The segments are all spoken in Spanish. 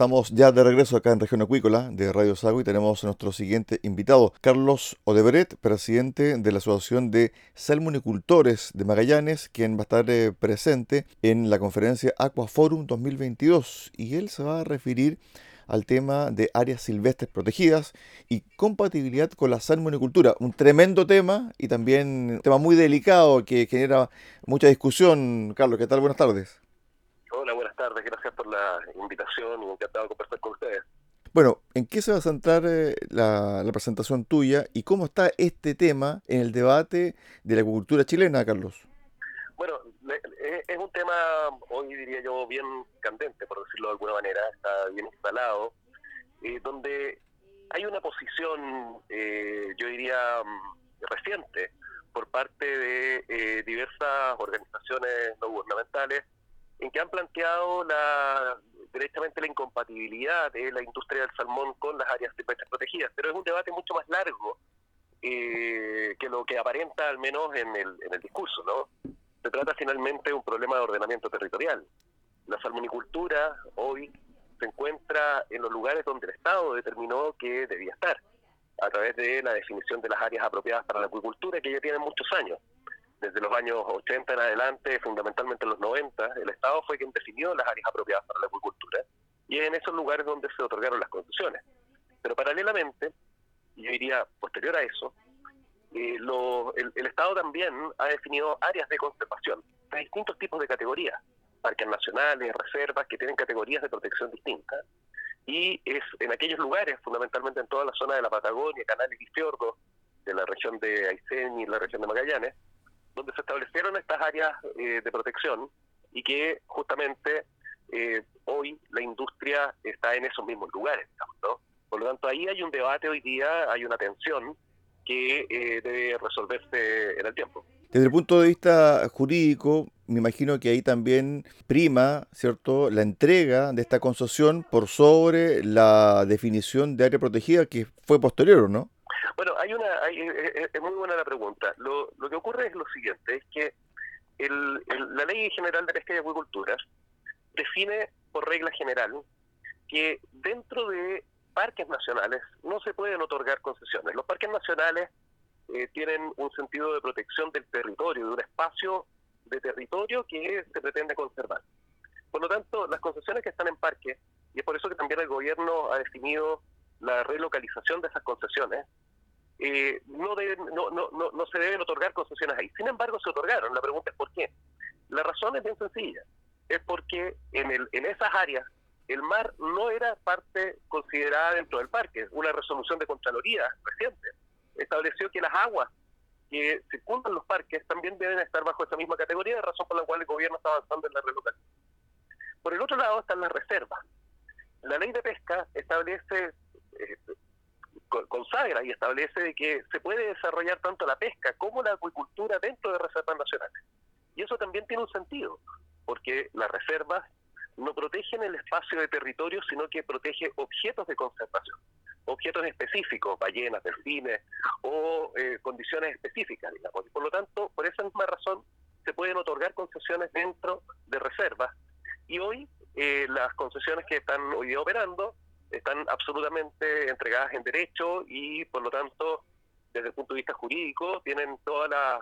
Estamos ya de regreso acá en Región Acuícola de Radio Sago y tenemos a nuestro siguiente invitado, Carlos Odebret, presidente de la Asociación de Salmonicultores de Magallanes, quien va a estar eh, presente en la conferencia Aquaforum 2022 y él se va a referir al tema de áreas silvestres protegidas y compatibilidad con la salmonicultura. Un tremendo tema y también un tema muy delicado que genera mucha discusión. Carlos, ¿qué tal? Buenas tardes. Tardes. Gracias por la invitación y encantado de conversar con ustedes. Bueno, ¿en qué se va a centrar eh, la, presentación tuya y cómo está este tema en el debate de la agricultura chilena, Carlos? Bueno, es un tema, hoy diría yo, bien candente, por decirlo de alguna manera, está bien instalado, eh, donde hay una posición, eh, yo diría, mm, reciente por parte de diversas organizaciones no gubernamentales en que han planteado la, directamente la incompatibilidad de la industria del salmón con las áreas silvestres protegidas, pero es un debate mucho más largo eh, que lo que aparenta al menos en el, en el discurso, ¿no? Se trata finalmente de un problema de ordenamiento territorial. La salmonicultura hoy se encuentra en los lugares donde el Estado determinó que debía estar, a través de la definición de las áreas apropiadas para la acuicultura, que ya tienen muchos años desde los años 80 en adelante, fundamentalmente en los 90, el Estado fue quien definió las áreas apropiadas para la acuicultura y es en esos lugares donde se otorgaron las concesiones. Pero paralelamente, yo diría posterior a eso, eh, el, Estado también ha definido áreas de conservación de distintos tipos de categorías, parques nacionales, reservas, que tienen categorías de protección distintas, y es en aquellos lugares, fundamentalmente en toda la zona de la Patagonia, canales y fiordos, de la región de Aysén y la región de Magallanes, donde se establecieron estas áreas eh, de protección y que justamente eh, hoy la industria está en esos mismos lugares. ¿no? Por lo tanto, ahí hay un debate hoy día, hay una tensión que eh, debe resolverse en el tiempo. Desde el punto de vista jurídico, me imagino que ahí también prima, ¿cierto?, la entrega de esta concesión por sobre la definición de área protegida que fue posterior, ¿no? Bueno, hay una, es muy buena la pregunta. Lo, que ocurre es lo siguiente, es que la Ley General de Pesca y Acuicultura define por regla general que dentro de parques nacionales no se pueden otorgar concesiones. Los parques nacionales eh, tienen un sentido de protección del territorio, de un espacio de territorio que se pretende conservar. Por lo tanto, las concesiones que están en parques, y es por eso que también el gobierno ha definido la relocalización de esas concesiones, eh, no, no, no, no, se deben otorgar concesiones ahí. Sin embargo, se otorgaron. La pregunta es por qué. La razón es bien sencilla. Es porque en, el, en esas áreas el mar no era parte considerada dentro del parque. Una resolución de Contraloría reciente estableció que las aguas que circundan los parques también deben estar bajo esa misma categoría, razón por la cual el gobierno está avanzando en la relocalización. Por el otro lado están las reservas. La ley de pesca establece eh, consagra y establece que se puede desarrollar tanto la pesca como la acuicultura dentro de reservas nacionales. Y eso también tiene un sentido, porque las reservas no protegen el espacio de territorio, sino que protege objetos de conservación, objetos específicos, ballenas, delfines o eh, condiciones específicas, digamos. Y por lo tanto, por esa misma razón, se pueden otorgar concesiones dentro de reservas. Y hoy eh, las concesiones que están hoy operando están absolutamente entregadas en derecho y por lo tanto desde el punto de vista jurídico tienen todas las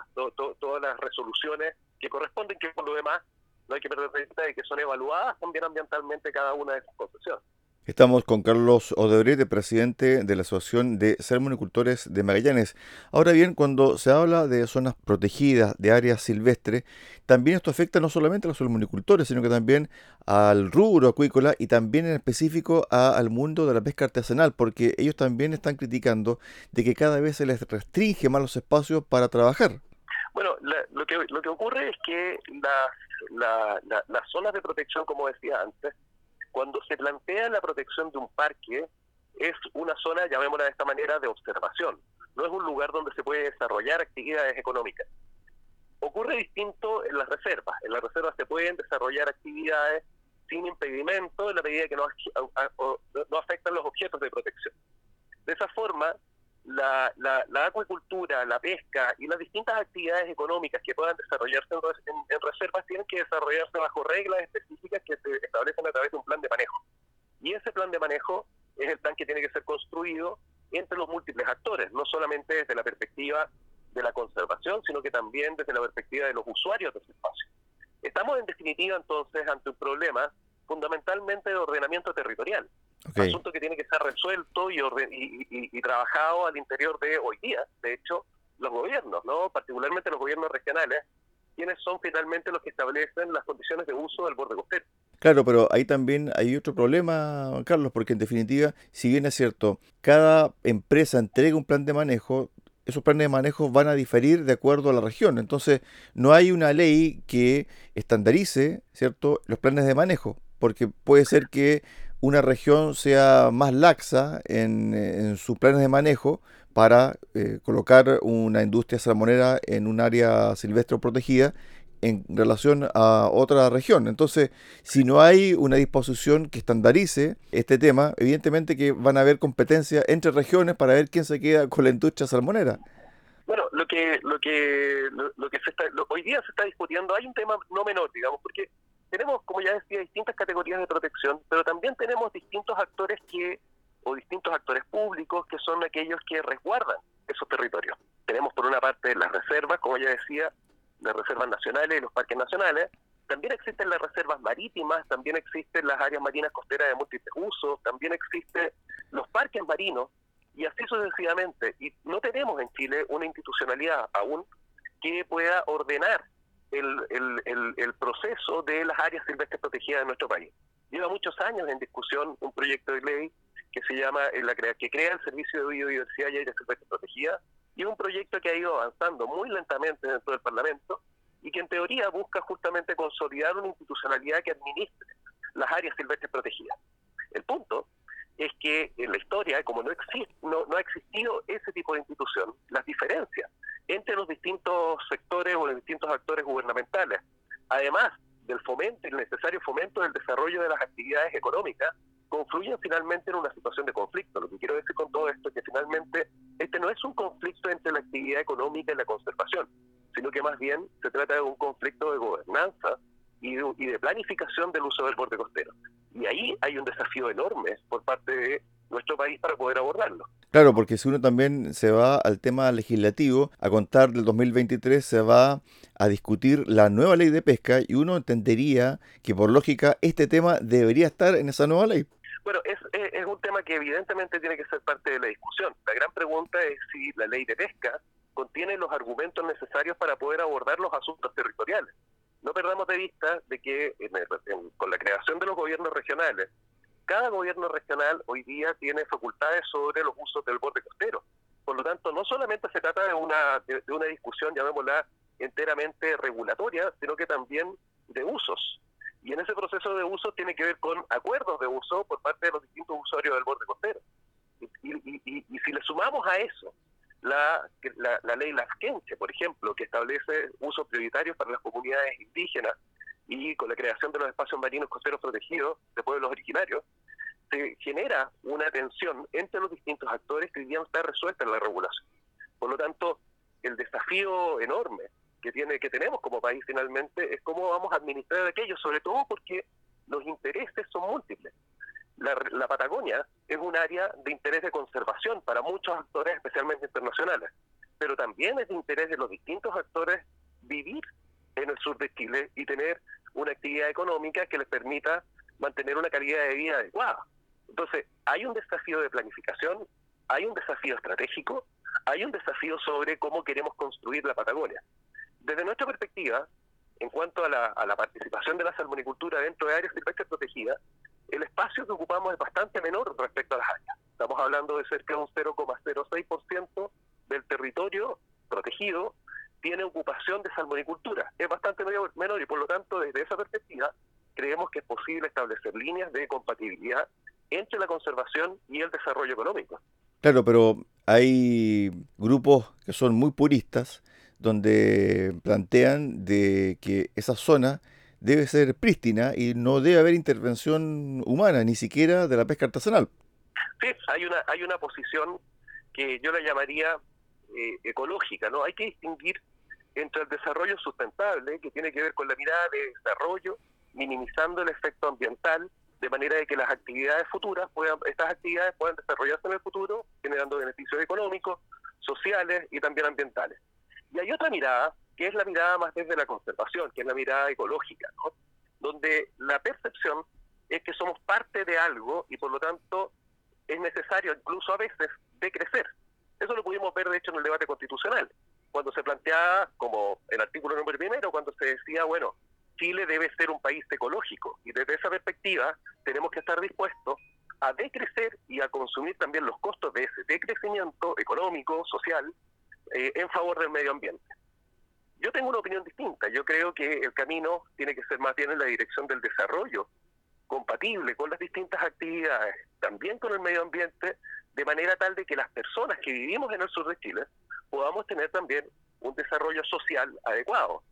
todas las resoluciones que corresponden que por lo demás no hay que perder de vista de que son evaluadas también ambientalmente cada una de esas concesiones. Estamos con Carlos Odebrecht, presidente de la Asociación de Salmonicultores de Magallanes. Ahora bien, cuando se habla de zonas protegidas, de áreas silvestres, también esto afecta no solamente a los salmonicultores, sino que también al rubro acuícola y también en específico al mundo de la pesca artesanal, porque ellos también están criticando de que cada vez se les restringe más los espacios para trabajar. Bueno, lo, que, lo que ocurre es que las zonas de protección, como decía antes, cuando se plantea la protección de un parque, es una zona, llamémosla de esta manera, de observación. No es un lugar donde se puede desarrollar actividades económicas. Ocurre distinto en las reservas. En las reservas se pueden desarrollar actividades sin impedimento en la medida que no, no afectan los objetos de protección. De esa forma, la, la, acuicultura, la pesca y las distintas actividades económicas que puedan desarrollarse en, reservas tienen que desarrollarse bajo reglas específicas que se establecen a través de un plan de manejo. Y ese plan de manejo es el plan que tiene que ser construido entre los múltiples actores, no solamente desde la perspectiva de la conservación, sino que también desde la perspectiva de los usuarios de ese espacio. Estamos en definitiva entonces ante un problema fundamentalmente de ordenamiento territorial. Asunto que tiene que ser resuelto y, y, trabajado al interior de hoy día. De hecho, los gobiernos, no particularmente los gobiernos regionales, quienes son finalmente los que establecen las condiciones de uso del borde costero. Claro, pero ahí también hay otro problema, Carlos, porque en definitiva, si bien es cierto, cada empresa entrega un plan de manejo, esos planes de manejo van a diferir de acuerdo a la región. Entonces, no hay una ley que estandarice, ¿cierto?, los planes de manejo, porque puede ser que una región sea más laxa en, sus planes de manejo para eh, colocar una industria salmonera en un área silvestre protegida en relación a otra región. Entonces, si no hay una disposición que estandarice este tema, evidentemente que van a haber competencia entre regiones para ver quién se queda con la industria salmonera. Bueno, lo que lo que lo, que se está, hoy día se está discutiendo, hay un tema no menor, digamos, porque tenemos, como ya decía, distintas categorías de protección, pero también tenemos distintos actores que, o distintos actores públicos que son aquellos que resguardan esos territorios. Tenemos por una parte las reservas, como ya decía, las reservas nacionales y los parques nacionales. También existen las reservas marítimas, también existen las áreas marinas costeras de múltiples usos, también existen los parques marinos y así sucesivamente. Y no tenemos en Chile una institucionalidad aún que pueda ordenar el, proceso de las áreas silvestres protegidas de nuestro país. Lleva muchos años en discusión un proyecto de ley que se llama eh, que crea el Servicio de Biodiversidad y Áreas Silvestres Protegidas y un proyecto que ha ido avanzando muy lentamente dentro del Parlamento y que en teoría busca justamente consolidar una institucionalidad que administre las áreas silvestres protegidas. El punto es que en la historia, como no, existe, no, no ha existido ese tipo de institución, las diferencias entre los distintos sectores o los distintos actores gubernamentales, además del fomento, el necesario fomento del desarrollo de las actividades económicas, confluyen finalmente en una situación de conflicto. Lo que quiero decir con todo esto es que finalmente este no es un conflicto entre la actividad económica y la conservación, sino que más bien se trata de un conflicto de gobernanza y de, planificación del uso del borde costero. Y ahí hay un desafío enorme por parte de nuestro país para poder abordarlo. Claro, porque si uno también se va al tema legislativo, a contar del 2023 se va a discutir la nueva ley de pesca y uno entendería que por lógica este tema debería estar en esa nueva ley. Bueno, es, es, un tema que evidentemente tiene que ser parte de la discusión. La gran pregunta es si la ley de pesca contiene los argumentos necesarios para poder abordar los asuntos territoriales. No perdamos de vista de que con la creación de los gobiernos regionales, cada gobierno regional hoy día tiene facultades sobre los usos del borde costero. Por lo tanto, no solamente se trata de una, de una discusión, llamémosla, enteramente regulatoria, sino que también de usos. Y en ese proceso de uso tiene que ver con acuerdos de uso por parte de los distintos usuarios del borde costero. Y, si le sumamos a eso la, la, ley Lasquenche, por ejemplo, que establece usos prioritarios para las comunidades indígenas y con la creación de los espacios marinos costeros protegidos de pueblos originarios, se genera una tensión entre los distintos actores que hoy día no está resuelta en la regulación. Por lo tanto, el desafío enorme que tiene que tenemos como país finalmente es cómo vamos a administrar aquello, sobre todo porque los intereses son múltiples. La, la, Patagonia es un área de interés de conservación para muchos actores, especialmente internacionales, pero también es de interés de los distintos actores vivir en el sur de Chile y tener una actividad económica que les permita mantener una calidad de vida adecuada. Entonces, hay un desafío de planificación, hay un desafío estratégico, hay un desafío sobre cómo queremos construir la Patagonia. Desde nuestra perspectiva, en cuanto a la, participación de la salmonicultura dentro de áreas silvestres protegidas, el espacio que ocupamos es bastante menor respecto a las áreas. Estamos hablando de cerca de un 0,06% del territorio protegido tiene ocupación de salmonicultura. Es bastante menor y por lo tanto desde esa perspectiva creemos que es posible establecer líneas de compatibilidad entre la conservación y el desarrollo económico. Claro, pero hay grupos que son muy puristas donde plantean de que esa zona debe ser prístina y no debe haber intervención humana, ni siquiera de la pesca artesanal. Sí, hay una, hay una posición que yo la llamaría eh, ecológica, ¿no? Hay que distinguir entre el desarrollo sustentable, que tiene que ver con la mirada de desarrollo, minimizando el efecto ambiental, de manera de que las actividades futuras puedan, estas actividades puedan desarrollarse en el futuro, generando beneficios económicos, sociales y también ambientales. Y hay otra mirada, que es la mirada más desde la conservación, que es la mirada ecológica, ¿no? donde la percepción es que somos parte de algo y por lo tanto es necesario incluso a veces decrecer. Eso lo pudimos ver de hecho en el debate constitucional, cuando se planteaba como el artículo número primero, cuando se decía, bueno, Chile debe ser un país ecológico y desde esa perspectiva tenemos que estar dispuestos a decrecer y a consumir también los costos de ese decrecimiento económico, social, eh, en favor del medio ambiente. Yo tengo una opinión distinta. Yo creo que el camino tiene que ser más bien en la dirección del desarrollo, compatible con las distintas actividades, también con el medio ambiente, de manera tal de que las personas que vivimos en el sur de Chile podamos tener también un desarrollo social adecuado.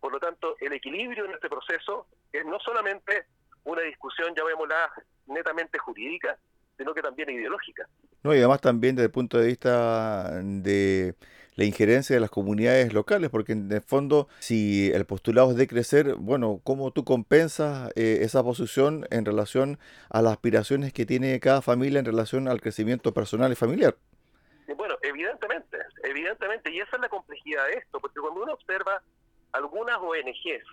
Por lo tanto, el equilibrio en este proceso es no solamente una discusión, llamémosla, netamente jurídica, sino que también ideológica. No, y además también desde el punto de vista de la injerencia de las comunidades locales, porque en el fondo, si el postulado es de crecer, bueno, ¿cómo tú compensas eh, esa posición en relación a las aspiraciones que tiene cada familia en relación al crecimiento personal y familiar? Bueno, evidentemente, evidentemente, y esa es la complejidad de esto, porque cuando uno observa algunas ONGs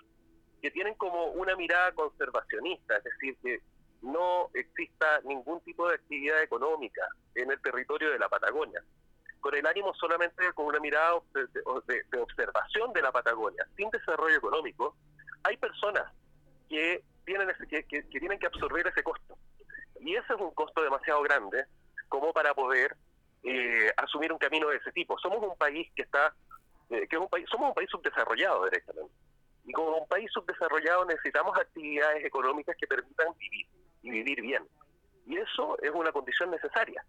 que tienen como una mirada conservacionista, es decir, que no exista ningún tipo de actividad económica en el territorio de la Patagonia, con el ánimo solamente con una mirada de, observación de la Patagonia, sin desarrollo económico, hay personas que tienen, que, tienen que absorber ese costo. Y ese es un costo demasiado grande como para poder eh, asumir un camino de ese tipo. Somos un país que está, eh, que es un país, somos un país subdesarrollado directamente. Y como un país subdesarrollado necesitamos actividades económicas que permitan vivir y vivir bien. Y eso es una condición necesaria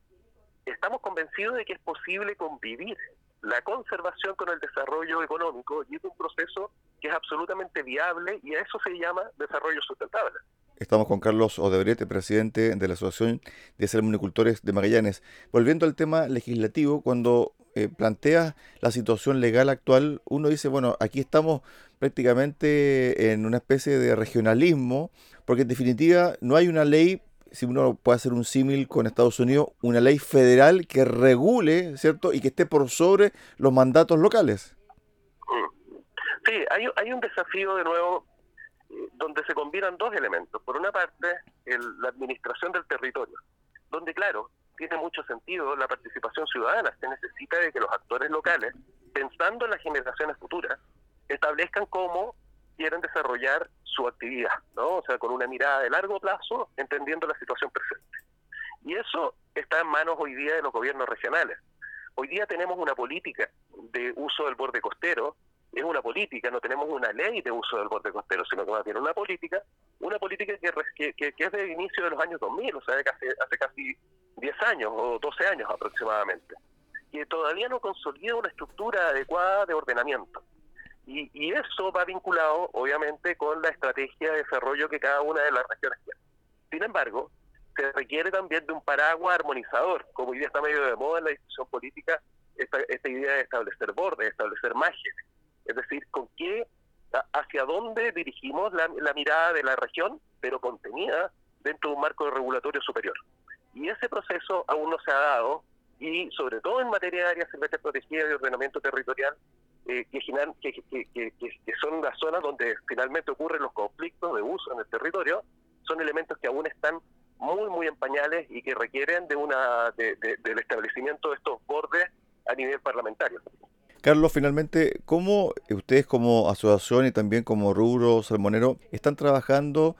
estamos convencidos de que es posible convivir la conservación con el desarrollo económico y es un proceso que es absolutamente viable y a eso se llama desarrollo sustentable. Estamos con Carlos Odebrete, presidente de la Asociación de Salmonicultores de Magallanes. Volviendo al tema legislativo, cuando eh, planteas la situación legal actual, uno dice, bueno, aquí estamos prácticamente en una especie de regionalismo, porque en definitiva no hay una ley, si uno puede hacer un símil con Estados Unidos, una ley federal que regule, ¿cierto? Y que esté por sobre los mandatos locales. Sí, hay, hay un desafío de nuevo eh, donde se combinan dos elementos. Por una parte, la administración del territorio, donde, claro, tiene mucho sentido la participación ciudadana. Se necesita de que los actores locales, pensando en las generaciones futuras, establezcan cómo quieren desarrollar su actividad, ¿no? O sea, con una mirada de largo plazo, entendiendo la situación presente. Y eso está en manos hoy día de los gobiernos regionales. Hoy día tenemos una política de uso del borde costero es una política, no tenemos una ley de uso del borde costero, sino que más bien una política, una política que, que, es del inicio de los años 2000, o sea, de casi, hace casi 10 años o 12 años aproximadamente, que todavía no consolida una estructura adecuada de ordenamiento. Y, eso va vinculado, obviamente, con la estrategia de desarrollo que cada una de las regiones tiene. Sin embargo, se requiere también de un paraguas armonizador, como hoy día está medio de moda en la discusión política, esta, esta idea de establecer bordes, de establecer márgenes es decir, con qué, hacia dónde dirigimos la, mirada de la región, pero contenida dentro de un marco regulatorio superior. Y ese proceso aún no se ha dado, y sobre todo en materia de áreas silvestres protegidas y ordenamiento territorial, eh, que, que, que, son las zonas donde finalmente ocurren los conflictos de uso en el territorio, son elementos que aún están muy, muy en pañales y que requieren de una del establecimiento de estos bordes a nivel parlamentario. Carlos, finalmente, ¿cómo ustedes como asociación y también como rubro salmonero están trabajando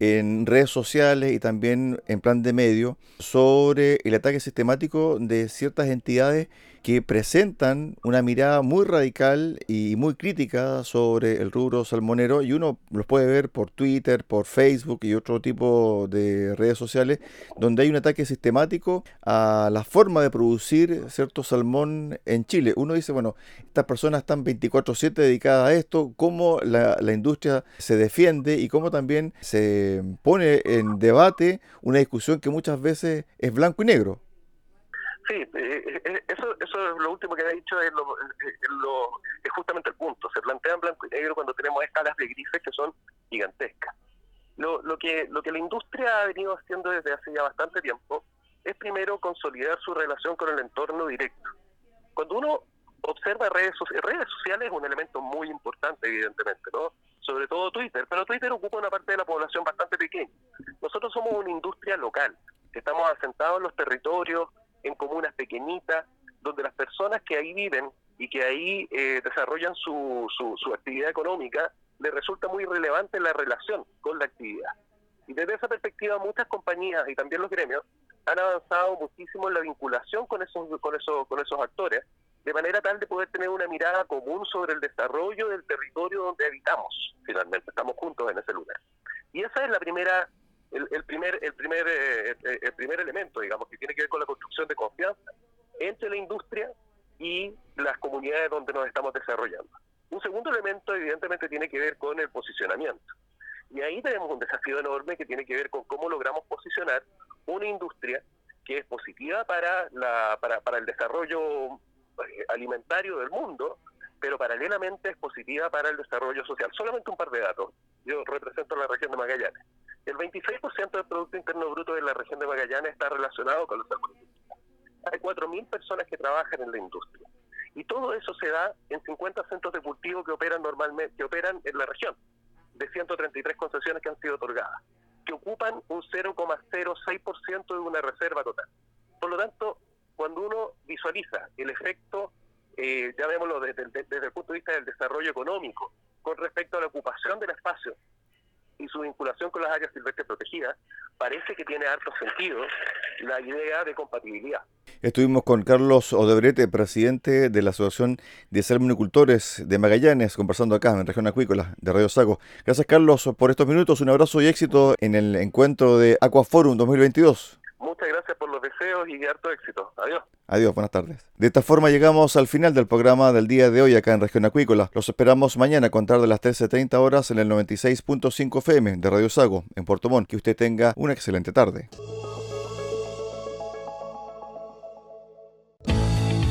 en redes sociales y también en plan de medio sobre el ataque sistemático de ciertas entidades que presentan una mirada muy radical y muy crítica sobre el rubro salmonero y uno los puede ver por Twitter, por Facebook y otro tipo de redes sociales donde hay un ataque sistemático a la forma de producir cierto salmón en Chile. Uno dice, bueno, estas personas están 24/7 dedicadas a esto, cómo la, industria se defiende y cómo también se pone en debate una discusión que muchas veces es blanco y negro. Sí, eh, eh, eh, eso, eso es lo último que ha dicho, es, lo, es, justamente el punto. Se plantean blanco y negro cuando tenemos escalas de grises que son gigantescas. Lo, lo, que, lo que la industria ha venido haciendo desde hace ya bastante tiempo es primero consolidar su relación con el entorno directo. Cuando uno observa redes, redes sociales es un elemento muy importante, evidentemente, ¿no? Sobre todo Twitter, pero Twitter ocupa una parte de la población bastante pequeña. Nosotros somos una industria local, estamos asentados en los territorios, en comunas pequeñitas, donde las personas que ahí viven y que ahí eh, desarrollan su, su, actividad económica, les resulta muy relevante la relación con la actividad. Y desde esa perspectiva, muchas compañías y también los gremios han avanzado muchísimo en la vinculación con esos, con esos, con esos actores, de manera tal de poder tener una mirada común sobre el desarrollo del territorio donde habitamos, finalmente, estamos juntos en ese lugar. Y esa es la primera el, primer el primer eh, eh, el primer elemento digamos que tiene que ver con la construcción de confianza entre la industria y las comunidades donde nos estamos desarrollando un segundo elemento evidentemente tiene que ver con el posicionamiento y ahí tenemos un desafío enorme que tiene que ver con cómo logramos posicionar una industria que es positiva para la para, para el desarrollo eh, alimentario del mundo pero paralelamente es positiva para el desarrollo social. Solamente un par de datos. Yo represento la región de Magallanes. El 26% del Producto Interno Bruto de la región de Magallanes está relacionado con los salmonicultura. Hay 4.000 personas que trabajan en la industria. Y todo eso se da en 50 centros de cultivo que operan normalmente, que operan en la región, de 133 concesiones que han sido otorgadas, que ocupan un 0,06% de una reserva total. Por lo tanto, cuando uno visualiza el efecto, eh, llamémoslo desde, desde el punto de vista del desarrollo económico, con respecto a la ocupación del espacio y su vinculación con las áreas silvestres protegidas, parece que tiene harto sentido la idea de compatibilidad. Estuvimos con Carlos Odebrete, presidente de la Asociación de Salmonicultores de Magallanes, conversando acá en Región Acuícola de Radio Sago. Gracias, Carlos, por estos minutos. Un abrazo y éxito en el encuentro de Aquaforum 2022. Muchas gracias y harto éxito. Adiós. Adiós, buenas tardes. De esta forma llegamos al final del programa del día de hoy acá en Región Acuícola. Los esperamos mañana a contar de las 13.30 horas en el 96.5 FM de Radio Sago, en Puerto Montt. Que usted tenga una excelente tarde.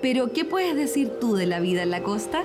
pero ¿qué puedes decir tú de la vida en la costa?